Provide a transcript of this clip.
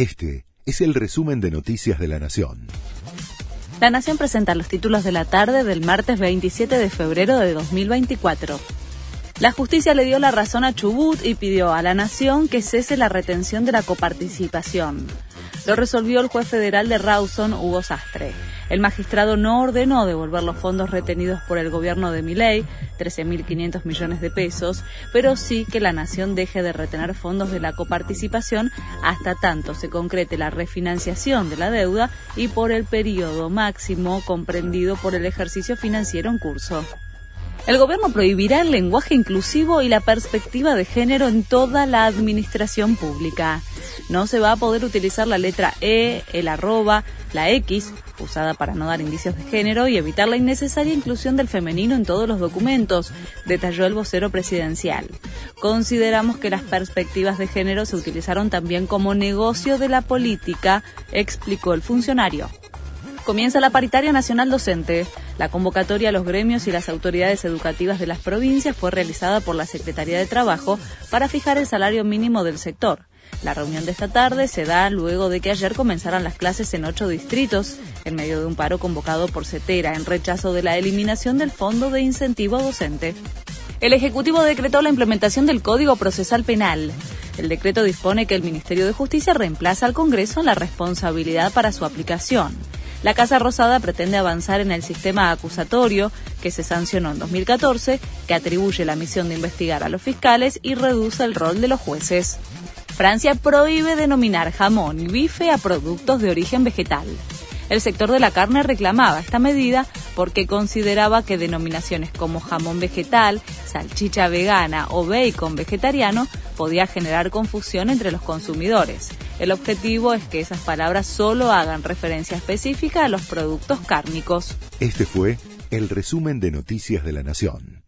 Este es el resumen de Noticias de la Nación. La Nación presenta los títulos de la tarde del martes 27 de febrero de 2024. La justicia le dio la razón a Chubut y pidió a la Nación que cese la retención de la coparticipación. Lo resolvió el juez federal de Rawson, Hugo Sastre. El magistrado no ordenó devolver los fondos retenidos por el gobierno de Miley, 13.500 millones de pesos, pero sí que la nación deje de retener fondos de la coparticipación hasta tanto se concrete la refinanciación de la deuda y por el periodo máximo comprendido por el ejercicio financiero en curso. El gobierno prohibirá el lenguaje inclusivo y la perspectiva de género en toda la administración pública. No se va a poder utilizar la letra E, el arroba, la X, usada para no dar indicios de género y evitar la innecesaria inclusión del femenino en todos los documentos, detalló el vocero presidencial. Consideramos que las perspectivas de género se utilizaron también como negocio de la política, explicó el funcionario. Comienza la paritaria nacional docente. La convocatoria a los gremios y las autoridades educativas de las provincias fue realizada por la Secretaría de Trabajo para fijar el salario mínimo del sector. La reunión de esta tarde se da luego de que ayer comenzaran las clases en ocho distritos, en medio de un paro convocado por CETERA en rechazo de la eliminación del Fondo de Incentivo Docente. El Ejecutivo decretó la implementación del Código Procesal Penal. El decreto dispone que el Ministerio de Justicia reemplaza al Congreso en la responsabilidad para su aplicación. La Casa Rosada pretende avanzar en el sistema acusatorio que se sancionó en 2014, que atribuye la misión de investigar a los fiscales y reduce el rol de los jueces. Francia prohíbe denominar jamón y bife a productos de origen vegetal. El sector de la carne reclamaba esta medida porque consideraba que denominaciones como jamón vegetal, salchicha vegana o bacon vegetariano podía generar confusión entre los consumidores. El objetivo es que esas palabras solo hagan referencia específica a los productos cárnicos. Este fue el resumen de Noticias de la Nación.